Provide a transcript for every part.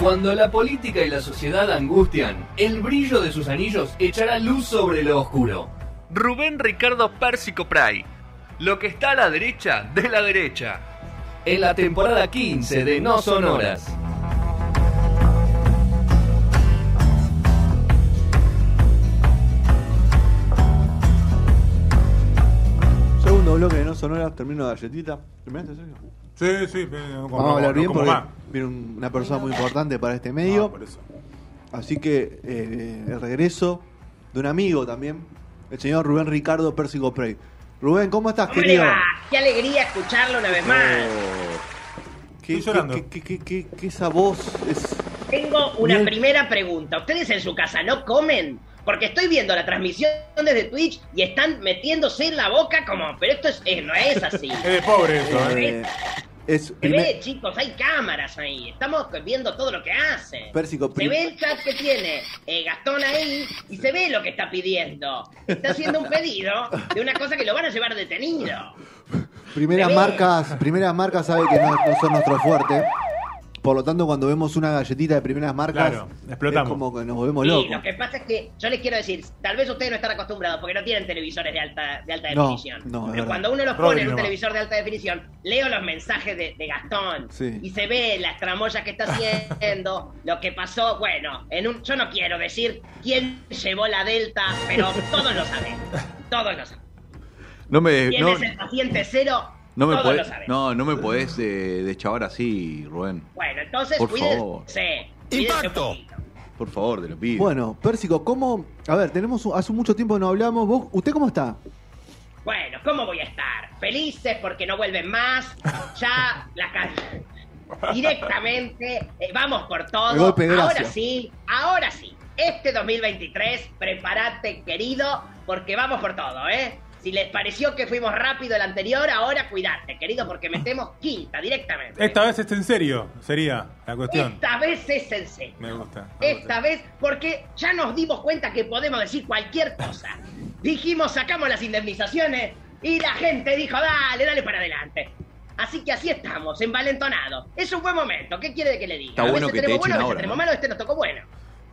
Cuando la política y la sociedad angustian, el brillo de sus anillos echará luz sobre lo oscuro. Rubén Ricardo Pérsico Pray. Lo que está a la derecha de la derecha. En la temporada 15 de No Son Horas. Segundo bloque de No Sonoras, termino la galletita. ¿Terminaste, Sergio? Sí, sí. Vamos a hablar bien porque viene un- una persona muy importante para este Ah, medio. por eso. Así que eh, el regreso de un amigo también, el señor Rubén Ricardo Pérsico Prey. Rubén, ¿cómo estás, ¿Cómo le querido? va? Qué alegría escucharlo una vez más. ¿Qué, Estoy llorando. qué- qué- qué- qué- qué esa voz es? Tengo una Bien. primera pregunta. ¿Ustedes en su casa no comen? Porque estoy viendo la transmisión desde Twitch y están metiéndose en la boca como, pero esto es, eh, no es así. Es de pobre eso, ¿eh? Es Se primer- ve, chicos, hay cámaras ahí. Estamos viendo todo lo que hace. Pérsico, Se prim- ve el chat que tiene eh, Gastón ahí y se ve lo que está pidiendo. Está haciendo un pedido de una cosa que lo van a llevar detenido. primeras se marcas, primeras marcas sabe que no, no son nuestro fuerte. Por lo tanto, cuando vemos una galletita de primeras marcas, Claro, explotamos. es como que nos volvemos locos. lo que pasa es que yo les quiero decir, tal vez ustedes no están acostumbrados porque no tienen televisores de alta, de alta No, definición. no, es Pero cuando uno los Rodri pone en un televisor de alta definición, leo los mensajes de, de Gastón Sí. y se ve las tramoyas que está haciendo, lo que pasó. Bueno, en un, yo no quiero decir quién llevó la Delta, pero todos lo saben. Todos lo saben. No me, ¿Quién no, es el paciente cero? No me podés, no, no me podés eh, deschavar así, Rubén. Bueno, entonces Por cuídense. favor. cuídense un Impacto. poquito. Por favor, te lo pido. Bueno, Pérsico, ¿cómo? A ver, tenemos hace mucho tiempo que no hablamos. ¿Vos, ¿Usted cómo está? Bueno, ¿cómo voy a estar? Felices porque no vuelven más. Ya la ca- directamente eh, vamos por El todo. golpe de gracia. Ahora sí, ahora sí. Este 2023, prepárate, querido, porque vamos por todo, ¿eh? Si les pareció que fuimos rápido el anterior, ahora cuidate, querido, porque metemos quinta directamente. Esta vez es en serio, sería la cuestión. Esta vez es en serio. Me gusta. me Esta gusta. vez, porque ya nos dimos cuenta que podemos decir cualquier cosa. Dijimos, sacamos las indemnizaciones y la gente dijo, dale, dale para adelante. Así que así estamos, envalentonados. Es un buen momento, ¿qué quiere que le diga? Está a bueno veces que te tenemos echen bueno, a veces ahora, tenemos ¿no? malo, este nos tocó bueno.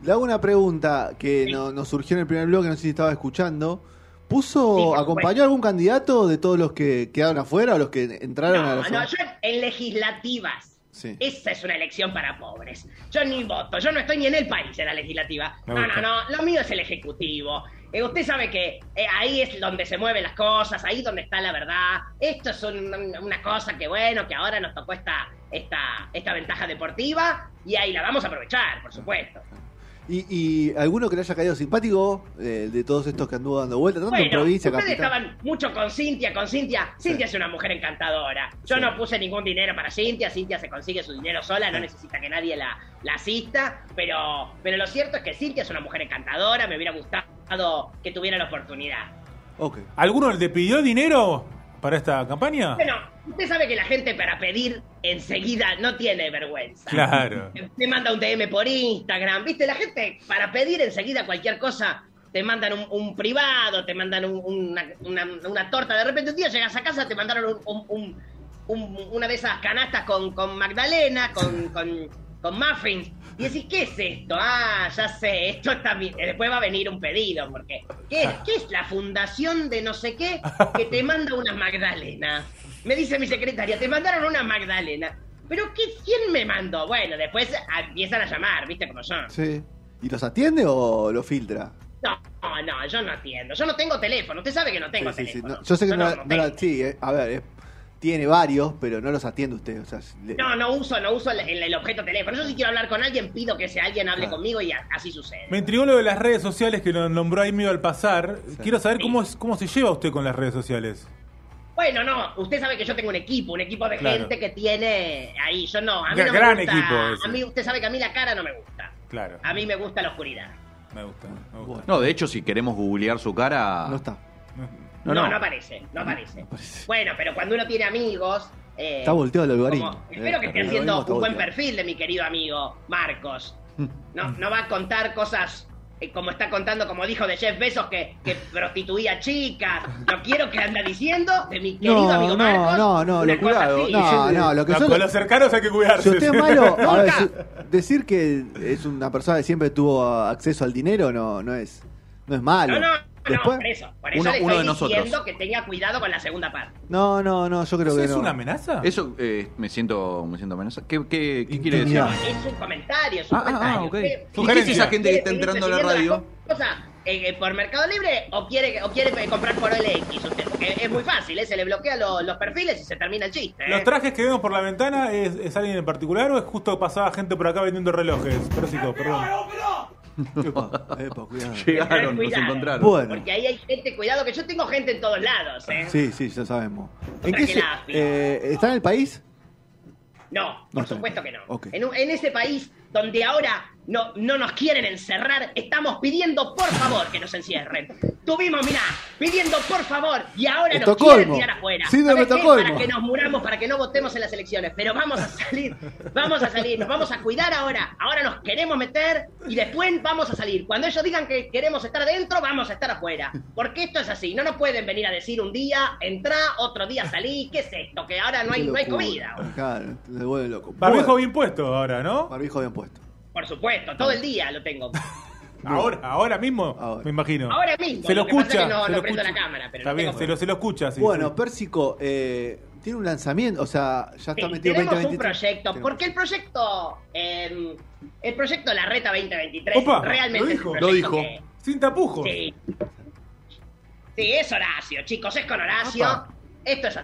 Le hago una pregunta que Sí. no- nos surgió en el primer bloque, no sé si estaba escuchando. ¿Puso, Sí, acompañó a algún candidato de todos los que quedaron afuera o los que entraron a la no, yo en legislativas. Sí. Esa es una elección para pobres. Yo ni voto, yo no estoy ni en el país en la legislativa. Me No, gusta. no, no, lo mío es el ejecutivo. Eh, usted sabe que eh, ahí es donde se mueven las cosas, ahí donde está la verdad. Esto es un- una cosa que bueno, que ahora nos tocó esta, esta, esta ventaja deportiva y ahí la vamos a aprovechar, por supuesto. ¿Y, y alguno que le haya caído simpático eh, de todos estos que anduvo dando vueltas, tanto en provincia, ustedes capital? estaban mucho con Cintia, con Cintia. Cintia es una mujer encantadora. Yo Sí. no puse ningún dinero para Cintia. Cintia se consigue su dinero sola, no necesita que nadie la, la asista. Pero, pero lo cierto es que Cintia es una mujer encantadora. Me hubiera gustado que tuviera la oportunidad. Ok. ¿Alguno le pidió dinero para esta campaña? Bueno, usted sabe que la gente para pedir enseguida no tiene vergüenza. Claro. Te manda un DM por Instagram, ¿viste? La gente para pedir enseguida cualquier cosa te mandan un, un privado, te mandan un- una, una- una torta. De repente un día llegas a casa, te mandaron un- un- un- un- una de esas canastas con, con Magdalena, con, con, con muffins. Y decís, ¿qué es esto? Ah, ya sé, esto está bien. Después va a venir un pedido, porque ¿qué es, ¿qué es la fundación de no sé qué que te manda una Magdalena? Me dice mi secretaria, te mandaron una Magdalena. ¿Pero qué, quién me mandó? Bueno, después empiezan a llamar, ¿viste cómo son? Sí. ¿Y los atiende o lo filtra? No, no, yo no atiendo. Yo no tengo teléfono. Usted sabe que no tengo Sí, sí, sí. teléfono. No, yo sé que no, sí, eh, a ver, eh, tiene varios, pero no los atiende usted. O sea, le- No, no uso, no uso el, objeto teléfono. Yo si quiero hablar con alguien, pido que ese alguien hable Claro. conmigo y a- así sucede. Me intrigó lo de las redes sociales que lo nombró ahí medio al pasar. Quiero saber Sí. cómo, es, cómo se lleva usted con las redes sociales. Bueno, no, usted sabe que yo tengo un equipo, un equipo de Claro. gente que tiene ahí. Yo no, a mí no me gran gusta- equipo ese. A mí, usted sabe que a mí la cara no me gusta. Claro. A mí me gusta la oscuridad. Me gusta. Me gusta. No, de hecho, si queremos googlear su cara. no está. No, No, no, no. aparece, no aparece. aparece. Bueno, pero cuando uno tiene amigos. eh, Está volteado el algoritmo. como- Eh, espero que esté haciendo un buen volteado. perfil de mi querido amigo Marcos. No, no va a contar cosas eh, como está contando, como dijo de Jeff Bezos, que, que prostituía chicas. No quiero que anda diciendo de mi querido No, amigo no, Marcos. no, no, una lo- cuidado, no, no, lo que No, son- con los cercanos hay que cuidarse. Si usted es malo, a ver, Nunca. si- decir que es una persona que siempre tuvo acceso al dinero no, no es no es malo. No, no, Después, no, por eso. Por eso Uno- le uno estoy de nosotros. diciendo que tenga cuidado con la segunda parte. no, no, no, yo creo ¿Eso que es no. una amenaza? Eso eh, me siento me siento amenazado. ¿Qué, qué, qué quiere decir? Intimidad. Es un comentario, es un Ah, ah, comentario. ah, ok. ¿Qué- ¿Y qué es esa gente que está ¿Quiere entrando a la radio? eh, eh, por Mercado Libre o quiere, o quiere comprar por OLX usted? Porque es muy fácil, ¿eh? se le bloquea lo- los perfiles y se termina el chiste. ¿eh? ¿Los trajes que vemos por la ventana es, es alguien en particular o es justo pasaba gente por acá vendiendo relojes? Pérsico, perdón. Epa, epa, cuidado. Llegaron, nos encontraron. Bueno. Porque ahí hay gente, cuidado, que yo tengo gente en todos lados, ¿eh? Sí, sí, ya sabemos. ¿En Otra qué que se- la AFI. eh, ¿Está en el país? No, No por supuesto que no. Ok. En, un- en ese país donde ahora no, no nos quieren encerrar, estamos pidiendo por favor que nos encierren. Tuvimos, mirá, pidiendo por favor y ahora nos quieren tirar afuera. Estocolmo. Para que nos muramos, para que no votemos en las elecciones. Pero vamos a salir, vamos a salir, nos vamos a cuidar ahora. Ahora nos queremos meter y después vamos a salir. Cuando ellos digan que queremos estar adentro, vamos a estar afuera. Porque esto es así. No nos pueden venir a decir un día, entrá, otro día salí. ¿Qué es esto? Que ahora no hay, no hay comida. Claro, te vuelve loco. Barbijo bien puesto ahora, ¿no? barbijo bien puesto. Por supuesto, todo el día lo tengo. Ahora, ahora mismo, Ahora. me imagino. Ahora mismo, Se lo lo que pasa escucha. es que no- se no lo prendo escucha. la cámara, pero Está lo bien, tengo se lo, se lo escucha, sí. bueno, sí. Pérsico, eh, tiene un lanzamiento, o sea, ya está Sí, metido tenemos 2023. un proyecto, Tenemos. porque el proyecto, eh, el proyecto La Reta 2023 Opa, realmente lo es dijo. un Lo dijo. que- Sin tapujos. Sí. Sí, es Horacio, chicos, es con Horacio. Esto es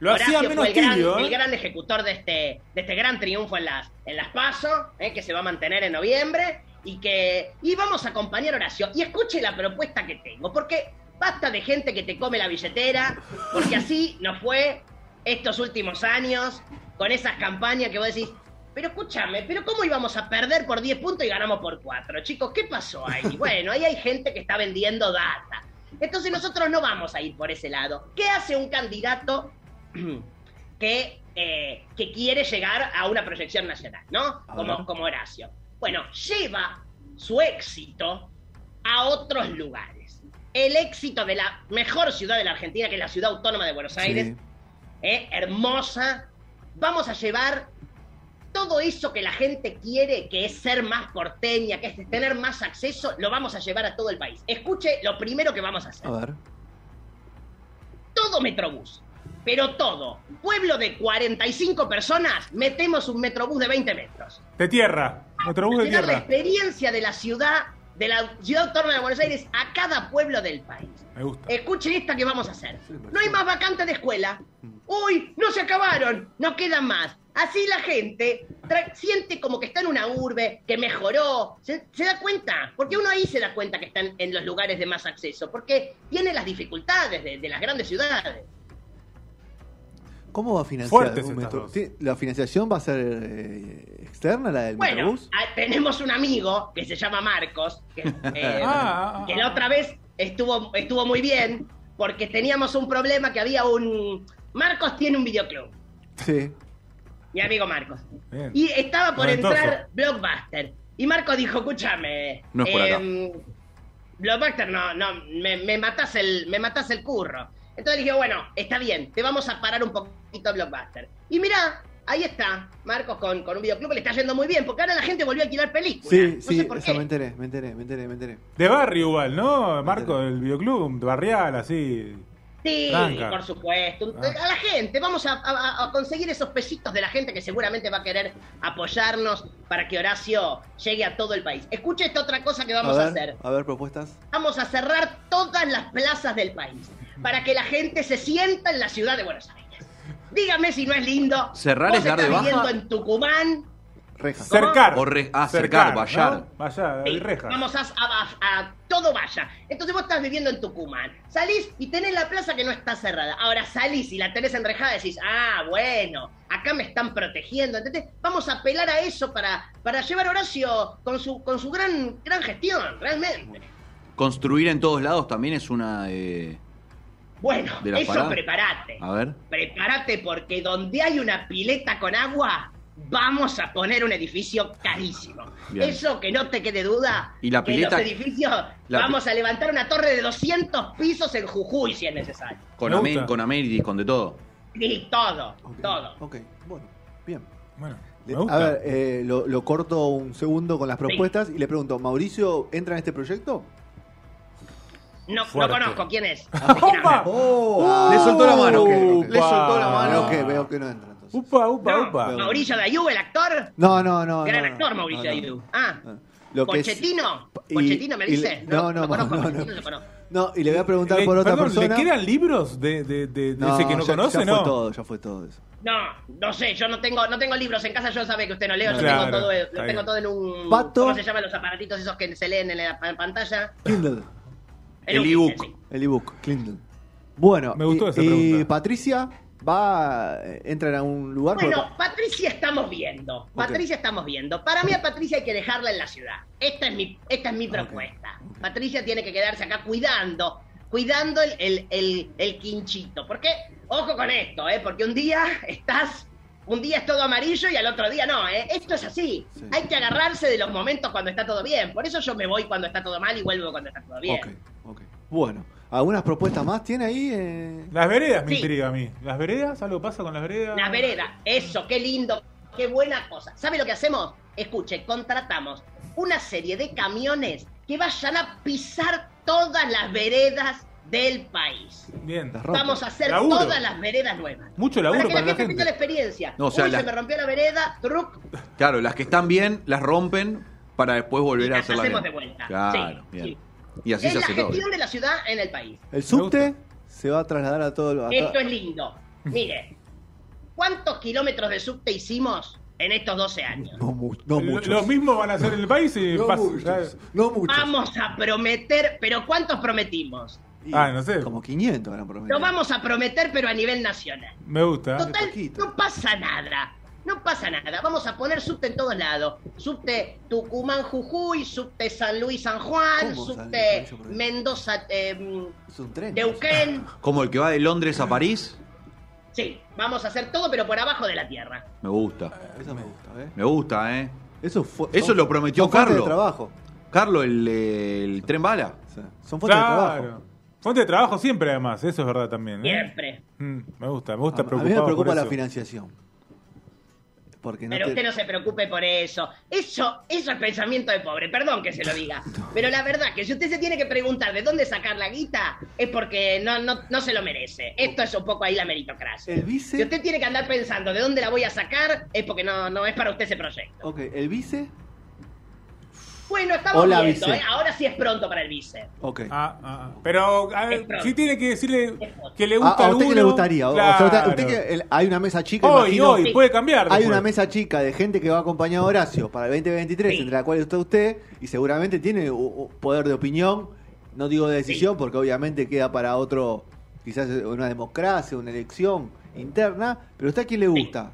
Lo Horacio hacía menos fue el gran, tibio, ¿eh? el gran ejecutor de este, de este gran triunfo en las, en las PASO, ¿eh? que se va a mantener en noviembre. Y que. Y vamos a acompañar a Horacio. Y escuche la propuesta que tengo, porque basta de gente que te come la billetera, porque así nos fue estos últimos años, con esas campañas que vos decís. Pero escúchame, ¿pero cómo íbamos a perder por 10 puntos y ganamos por 4? Chicos, ¿qué pasó ahí? Bueno, ahí hay gente que está vendiendo data. Entonces nosotros no vamos a ir por ese lado. ¿Qué hace un candidato que, eh, que quiere llegar a una proyección nacional, ¿no? Como, como Horacio. Bueno, lleva su éxito a otros lugares. El éxito de la mejor ciudad de la Argentina, que es la ciudad autónoma de Buenos Aires, Sí. ¿eh? hermosa. Vamos a llevar todo eso que la gente quiere, que es ser más porteña, que es tener más acceso, lo vamos a llevar a todo el país. Escuche lo primero que vamos a hacer. A ver. Todo Metrobús, pero todo. Pueblo de 45 personas, metemos un Metrobús de 20 metros. De tierra. Metrobús de Llevar la tierra. experiencia de la ciudad, de la ciudad autónoma de Buenos Aires a cada pueblo del país. Me gusta. Escuchen esta que vamos a hacer. No hay más vacantes de escuela. Uy, no se acabaron, no quedan más. Así la gente siente como que está en una urbe, que mejoró. ¿Se, se da cuenta? Porque uno ahí se da cuenta que están en los lugares de más acceso. Porque tiene las dificultades de, de las grandes ciudades. ¿Cómo va a financiar ¿La financiación va a ser eh, externa, la del Bueno, Metrobús? ah, tenemos un amigo que se llama Marcos, que, eh, Ah, ah, que la otra vez estuvo, estuvo muy bien, porque teníamos un problema que había un... Marcos tiene un videoclub, Sí. Mi amigo Marcos. Bien. Y estaba por entrar Blockbuster. Y Marcos dijo, escúchame. No es por acá. em, Blockbuster no, no, me, me matás el, me matás el curro. Entonces dije, bueno, está bien, te vamos a parar un poquito Blockbuster. Y mirá, ahí está, Marcos con, con un videoclub, le está yendo muy bien, porque ahora la gente volvió a alquilar películas. Sí, no sí, sé por eso qué. me enteré, me enteré, me enteré, me enteré. De barrio igual, ¿no? Marco, del videoclub, barrial, así. Sí, Tranca. por supuesto. Ah. A la gente, vamos a, a- a conseguir esos pesitos de la gente que seguramente va a querer apoyarnos para que Horacio llegue a todo el país. Escuche esta otra cosa que vamos a, hacer. a ver, propuestas. Vamos a cerrar todas las plazas del país para que la gente se sienta en la ciudad de Buenos Aires. Dígame si no es lindo. Cerrar Vos es dar de baja. viviendo en Tucumán. ¿Cómo? Cercar. O re- ah, cercar, vallar. ¿no? Vallar, Sí, hay rejas. Vamos a, a- a- todo vaya. Entonces vos estás viviendo en Tucumán. Salís y tenés la plaza que no está cerrada. Ahora salís y la tenés enrejada y decís, ah, bueno, acá me están protegiendo. ¿entendés? Vamos a apelar a eso para, para llevar a Horacio con su, con su gran, gran gestión, realmente. Construir en todos lados también es una. eh, Bueno, ¿De la eso parada? prepárate. a ver. Prepárate porque donde hay una pileta con agua, vamos a poner un edificio carísimo. Bien. Eso que no te quede duda. ¿Y la que pileta? los edificios, La- vamos a levantar una torre de 200 pisos en Jujuy si es necesario. Con, gusta. con América, con de todo. Y todo, todo. Ok, bueno, bien. Bueno, a ver, eh, lo, lo corto un segundo con las propuestas y le pregunto, ¿Mauricio entra en este proyecto? No, no conozco quién es. ¡Opa! ¿De quién habla? Le soltó la mano. Le soltó la mano. Veo que, veo que no entra. Upa, upa, No, upa. Mauricio Dayú, el actor. No, no, no. Gran no, actor, no, Mauricio no, no. Dayú. Ah, Ah. Lo es- ¿Pochettino? y- ¿Pochettino me y dice? No, no, no, no. conozco. No, y le voy a preguntar Le- por otra perdón, persona. ¿Le quedan libros de, de, de, de No, ese que no ya, conoce, ya no? fue todo, ya fue todo eso. No, no sé, yo no tengo, no tengo libros en casa, yo sabe que usted no leo, yo Claro, tengo todo, está lo tengo todo en un... Pato. ¿Cómo se llaman los aparatitos esos que se leen en la pa- pantalla? Kindle, El un ebook. Kindle, sí. el ebook, Kindle. Bueno, Me gustó y, esa y pregunta. Patricia va, entra en algún lugar. Bueno, Patricia estamos viendo. Patricia estamos viendo. Para mí a Patricia hay que dejarla en la ciudad. Esta es mi, esta es mi propuesta. Patricia tiene que quedarse acá cuidando, cuidando el, el, el, el quinchito. Porque, ojo con esto, ¿eh? Porque un día estás, un día es todo amarillo y al otro día no, ¿eh? Esto es así. Sí. Hay que agarrarse de los momentos cuando está todo bien. Por eso yo me voy cuando está todo mal y vuelvo cuando está todo bien. Ok, ok. Bueno, ¿algunas propuestas más tiene ahí? eh? Las veredas me Sí. intriga a mí. ¿Las veredas? ¿Algo pasa con las veredas? La vereda, eso, qué lindo, qué buena cosa. ¿Sabe lo que hacemos? Escuche, contratamos una serie de camiones que vayan a pisar todas las veredas del país. Bien. Las. Vamos a hacer Laburo. todas las veredas nuevas. Mucho laburo para que para la la gente la gente. experiencia. No, o sea, Uy, la- se me rompió la vereda, truc, Claro, las que están bien las rompen para después volver y a las hacerla hacemos bien. de vuelta. Claro, Sí, bien. sí. Y así es se la hace todo. gestión de la ciudad en el país. El subte se va a trasladar a todo lo. Esto es lindo. Mire, ¿cuántos kilómetros de subte hicimos en estos 12 años? No, mu- no muchos. Lo mismo van a hacer en el país y no, pasa- muchos no muchos. Vamos a prometer, pero ¿cuántos prometimos? Y Ah, no sé. Como 500 eran prometido. Lo vamos a prometer, pero a nivel nacional. Me gusta. Total, no pasa nada. No pasa nada. Vamos a poner subte en todos lados. Subte Tucumán, Jujuy, subte San Luis, San Juan, ¿Cómo San subte Luis, San Luis? Mendoza, eh, Es un tren. Neuquén. Como el que va de Londres a París, Sí, vamos a hacer todo, pero por abajo de la tierra. me gusta. Eso me gusta, ¿eh? Me gusta, ¿eh? Eso, fue, Eso son- lo prometió son Carlos. de trabajo. Carlos, el, el tren bala. Son fuentes de trabajo. Fuente de trabajo siempre, además. Eso es verdad también. ¿eh? Siempre. Mm, me gusta, me gusta a mí me preocupa la financiación. Porque no Pero te- usted no se preocupe por eso. Eso, eso es pensamiento de pobre, perdón que se lo diga. Pero la verdad que si usted se tiene que preguntar de dónde sacar la guita, es porque no, no, no se lo merece. Esto es un poco ahí la meritocracia. El vice. Si usted tiene que andar pensando de dónde la voy a sacar, es porque no, no es para usted ese proyecto. Ok, el vice. Bueno, estamos Hola, viendo, vice. ¿eh? Ahora sí es pronto para el vice. Ok. Ah, ah, ah. Pero a ver, sí tiene que decirle que le Ah, gusta ¿A usted qué le gustaría? O- o sea, usted, Claro. usted que el- hay una mesa chica, Hoy, imagino. hoy, Sí. puede cambiar. Hay después. una mesa chica de gente que va acompañado a Horacio para el 2023, Sí. entre la cual está usted, y seguramente tiene u- u- poder de opinión, no digo de decisión, porque obviamente queda para otro, quizás una democracia, una elección interna, pero ¿usted a quién le gusta?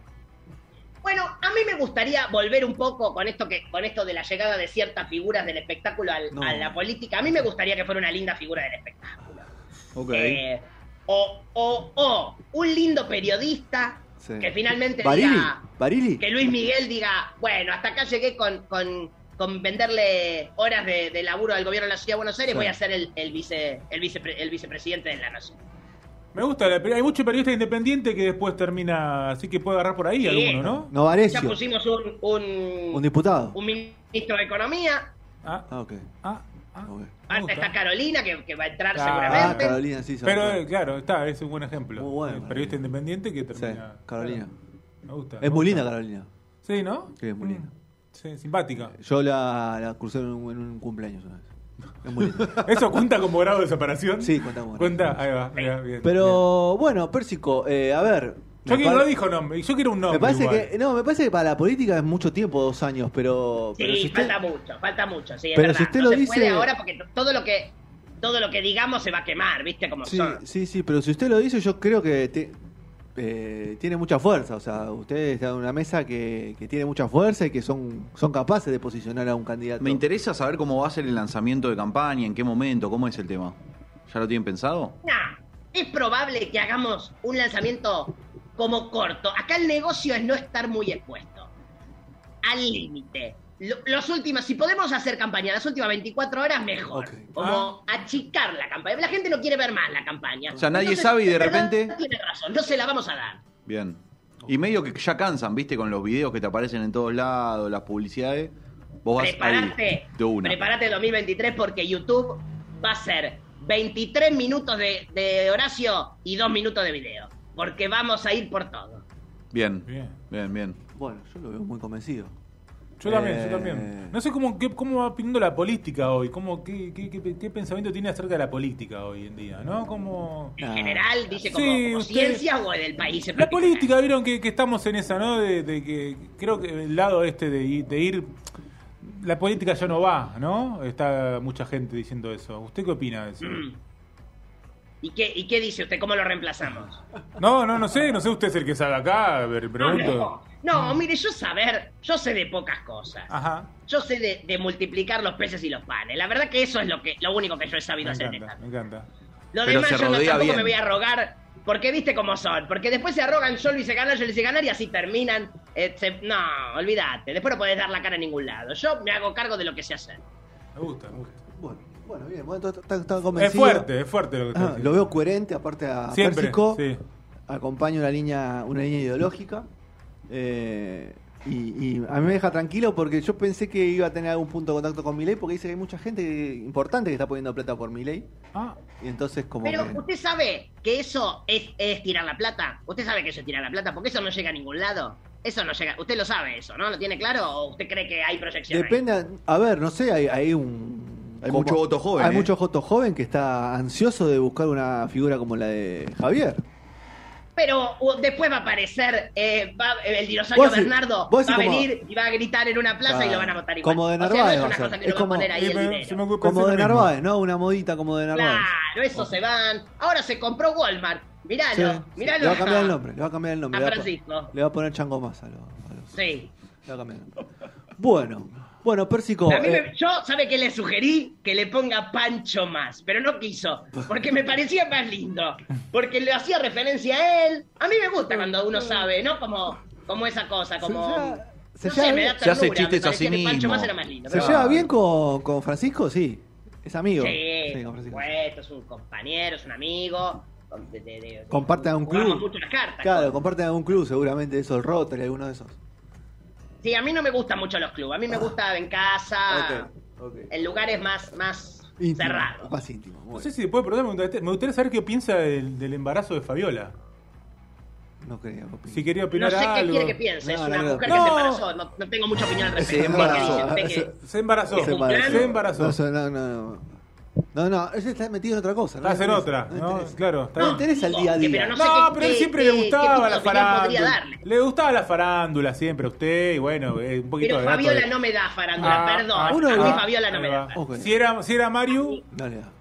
Bueno, a mí me gustaría volver un poco con esto que con esto de la llegada de ciertas figuras del espectáculo al- No. a la política. A mí me gustaría que fuera una linda figura del espectáculo. Ok. Eh, o, o, o un lindo periodista Sí. que finalmente ¿Barili? diga, ¿Barili? que Luis Miguel diga, bueno, hasta acá llegué con, con, con venderle horas de, de laburo al gobierno de la Ciudad de Buenos Aires, Sí. voy a ser el, el, vice, el, vicepre- el vicepresidente de la nación. Me gusta, la- hay mucho periodista independiente que después termina, así que puede agarrar por ahí Sí. alguno, ¿no? No, Ya Varecio, pusimos un, un, un diputado. un ministro de Economía, Ah, Ah, ok. ah, ah. ok. Me Ahora gusta. está Carolina, que, que va a entrar Ah, Ah, seguramente. Carolina, sí. Pero eh, claro, está, es un buen ejemplo. Muy bueno, periodista independiente que termina. Sí, Carolina. Me gusta. Es me muy linda Carolina. Sí, ¿no? Sí, es muy Mm. linda. Sí, simpática. Yo la, la crucé en un, en un cumpleaños una vez. Es muy linda. ¿Eso cuenta como grado de separación? Sí, cuenta como grado. Cuenta, ahí va, ahí va, bien. bien. Pero bueno, Pérsico, eh, a ver. Yo quiero, no dijo nombre, yo quiero un nombre. Me parece igual. que no, me parece que para la política es mucho tiempo, dos años, pero, Sí, pero si usted, falta mucho, falta mucho, sí, es Pero verdad. si usted no lo se dice- puede ahora porque todo lo que todo lo que digamos se va a quemar, ¿viste cómo sí, son? sí, sí, pero si usted lo dice, yo creo que te- eh, tiene mucha fuerza, o sea, usted está en una mesa que, que tiene mucha fuerza y que son son capaces de posicionar a un candidato. Me interesa saber cómo va a ser el lanzamiento de campaña, en qué momento, cómo es el tema. ¿Ya lo tienen pensado? Nah, es probable que hagamos un lanzamiento como corto. Acá el negocio es no estar muy expuesto. al límite. Lo- Los últimos, si podemos hacer campaña las últimas 24 horas, mejor. Como achicar la campaña. La gente no quiere ver más la campaña. O sea, nadie sabe y de repente- Tiene razón, no se la vamos a dar. Bien. Y medio que ya cansan, ¿viste? Con los videos que te aparecen en todos lados, las publicidades. Vos vas Prepárate, ahí, de una. prepárate 2023 porque YouTube va a ser 23 minutos de, de Horacio y 2 minutos de video. Porque vamos a ir por todo. Bien, Bien. bien, bien. Bueno, yo lo veo muy convencido. Yo también, Eh, yo también. No sé cómo, qué, cómo va pintando la política hoy, cómo, qué, qué, qué- qué pensamiento tiene acerca de la política hoy en día, ¿no? Como... En general, dice como, Sí, como usted- ciencia o del país. en La política, vieron que, que estamos en esa, ¿no? De, de que creo que el lado este de, ir- de ir... La política ya no va, ¿no? Está mucha gente diciendo eso. ¿Usted qué opina de eso? Mm. ¿Y qué, ¿Y qué dice usted? ¿Cómo lo reemplazamos? No, no, no sé, no sé usted es el que sabe acá, a ver, No, pregunto. no, no, mire, yo saber, yo sé de pocas cosas. Ajá, Yo sé de, de multiplicar los peces y los panes. La verdad que eso es lo que lo único que yo he sabido me hacer en encanta, me encanta. Lo Pero demás yo no, tampoco bien. me voy a rogar. Porque viste cómo son. Porque después se arrogan, yo lo hice ganar, yo lo hice ganar y así terminan. eh, se- no, olvídate. Después no podés dar la cara en ningún lado. Yo me hago cargo de lo que sé hacer. Me gusta, me gusta. Bueno, bueno, bien. Bueno, está, está- está Es convencido. fuerte, es fuerte lo que Ah, lo veo coherente, aparte a Siempre, Pérsico. sí. Acompaña una línea, una línea ideológica. Eh, y, y a mí me deja tranquilo porque yo pensé que iba a tener algún punto de contacto con Milei porque dice que hay mucha gente importante que está poniendo plata por Milei. Ah, Y entonces como Pero que- usted sabe que eso es, es tirar la plata. Usted sabe que eso es tirar la plata porque eso no llega a ningún lado. Eso no llega. Usted lo sabe eso, ¿no? ¿Lo tiene claro o usted cree que hay proyección? ahí? Depende, a ver, no sé, hay, hay un... Hay mucho voto joven, Hay ¿eh? mucho voto joven que está ansioso de buscar una figura como la de Javier. Pero uh, después va a aparecer eh, va- el dinosaurio Vos Bernardo. vos Va a decís como- venir y va a gritar en una plaza y lo van a votar igual. Como de O sea, Narváez no es a una ser. cosa que Es uno va a como- poner ahí y el me- ocurre Como de lo mismo. Narváez, ¿no? Una modita como de Narváez. Claro, eso se van. Ahora se compró Walmart. Míralo, Sí, míralo. Le va a cambiar el nombre, le va a cambiar el nombre. A le va a po- Francisco. Le va a poner chango más a los... a los- Sí. le va a cambiar el nombre. Bueno, bueno, Pérsico... A mí eh, me- yo, ¿sabe qué le sugerí? Que le ponga Pancho más, pero no quiso, porque me parecía más lindo, porque le hacía referencia a él. A mí me gusta cuando uno sabe, ¿no? Como, como esa cosa, como... Se lleva- se no sé, me bien. da Se hace chistes a que Pancho mismo. más era más lindo. ¿Se pero- lleva bien con, con Francisco? Sí. Es amigo. Sí, con Francisco. es un compañero, es un amigo. de- de- de- Comparten un jugamos club. cartas. Claro, comparten algún club, seguramente esos Rotary, alguno de esos. Sí, a mí no me gustan mucho los clubes. A mí me gusta en casa, Ok, ok. en lugares más, más Íntimo, cerrados. Más íntimo. muy no sé si después, perdón, me gustaría, me gustaría saber qué piensa del, del embarazo de Fabiola. No. Si quería No opinar sé qué quiere que piense. es No, una no, no. mujer No. que se embarazó. No, no tengo mucha opinión al respecto. Se ¿Qué embarazó. Se embarazó. Se embarazó. No, no, no. No, no, ese está metido en otra cosa. Estás le en otra, le ¿no? Claro, está No le interesa el día a Pero día. no No, sé qué- pero a él siempre qué- le gustaba la farándula. Le gustaba la farándula siempre a usted y bueno, eh, un poquito Pero Fabiola de- no me da farándula, Ah, perdón. ah, uno a mí Fabiola no me va. da. Si era, si era Mario, Dale, dale.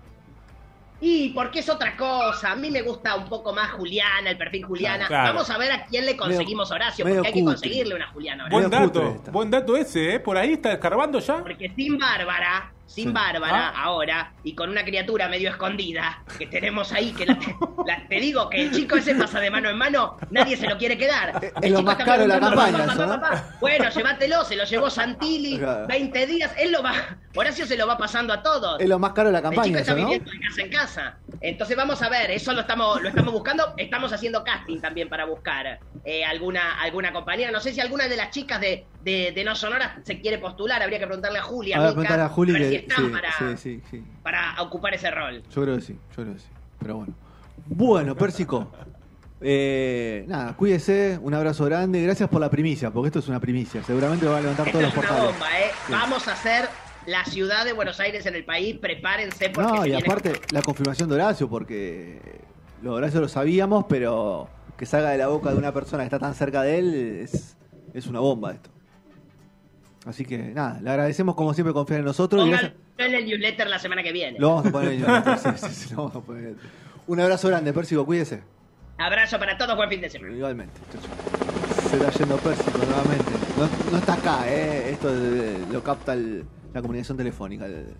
Y porque es otra cosa. A mí me gusta un poco más Juliana, el perfil Juliana. Claro. Vamos a ver a quién le conseguimos Horacio, porque hay que conseguirle una Juliana Horacio. buen dato, buen dato ese, ¿eh? Por ahí está escarbando ya. Porque sin Bárbara, sin Sí. Bárbara Ah. ahora, y con una criatura medio escondida que tenemos ahí, que la- la- te digo que el chico ese pasa de mano en mano, nadie se lo quiere quedar. Es El lo chico más está caro de la campaña "Papá, eso, ¿no?" papá, papá". Bueno, llévatelo, se lo llevó Santilli, Claro. 20 días, él lo va, Horacio se lo va pasando a todos. Es lo más caro de la El chico campaña, está eso, ¿no? viviendo de casa en casa. Entonces vamos a ver, eso lo estamos, lo estamos buscando. Estamos haciendo casting también para buscar eh, alguna, alguna compañera. No sé si alguna de las chicas de, de, de No Sonora se quiere postular. Habría que preguntarle a Julia. A ver, Mica, preguntarle a Juli que si están sí, para, sí, sí, para ocupar ese rol. Yo creo que sí, yo creo que sí. Pero bueno. Bueno, Pérsico. Eh, nada, cuídese, un abrazo grande, gracias por la primicia, porque esto es una primicia, seguramente va a levantar todos es los una portales. bomba, ¿eh? Vamos a hacer la ciudad de Buenos Aires en el país. Prepárense porque No, y viene- aparte la confirmación de Horacio, porque lo de Horacio lo sabíamos, pero que salga de la boca de una persona que está tan cerca de él es, es una bomba esto. Así que nada, le agradecemos como siempre confiar en nosotros. gracias- en el newsletter la semana que viene. Lo vamos a poner en el- sí, sí, sí, lo vamos a poner Un abrazo grande, Pérsico, cuídese. Abrazo para todos, buen fin de semana. Igualmente. Se está yendo Pérsico nuevamente. No, no está acá, ¿eh? Esto de- lo capta el- la comunicación telefónica. el-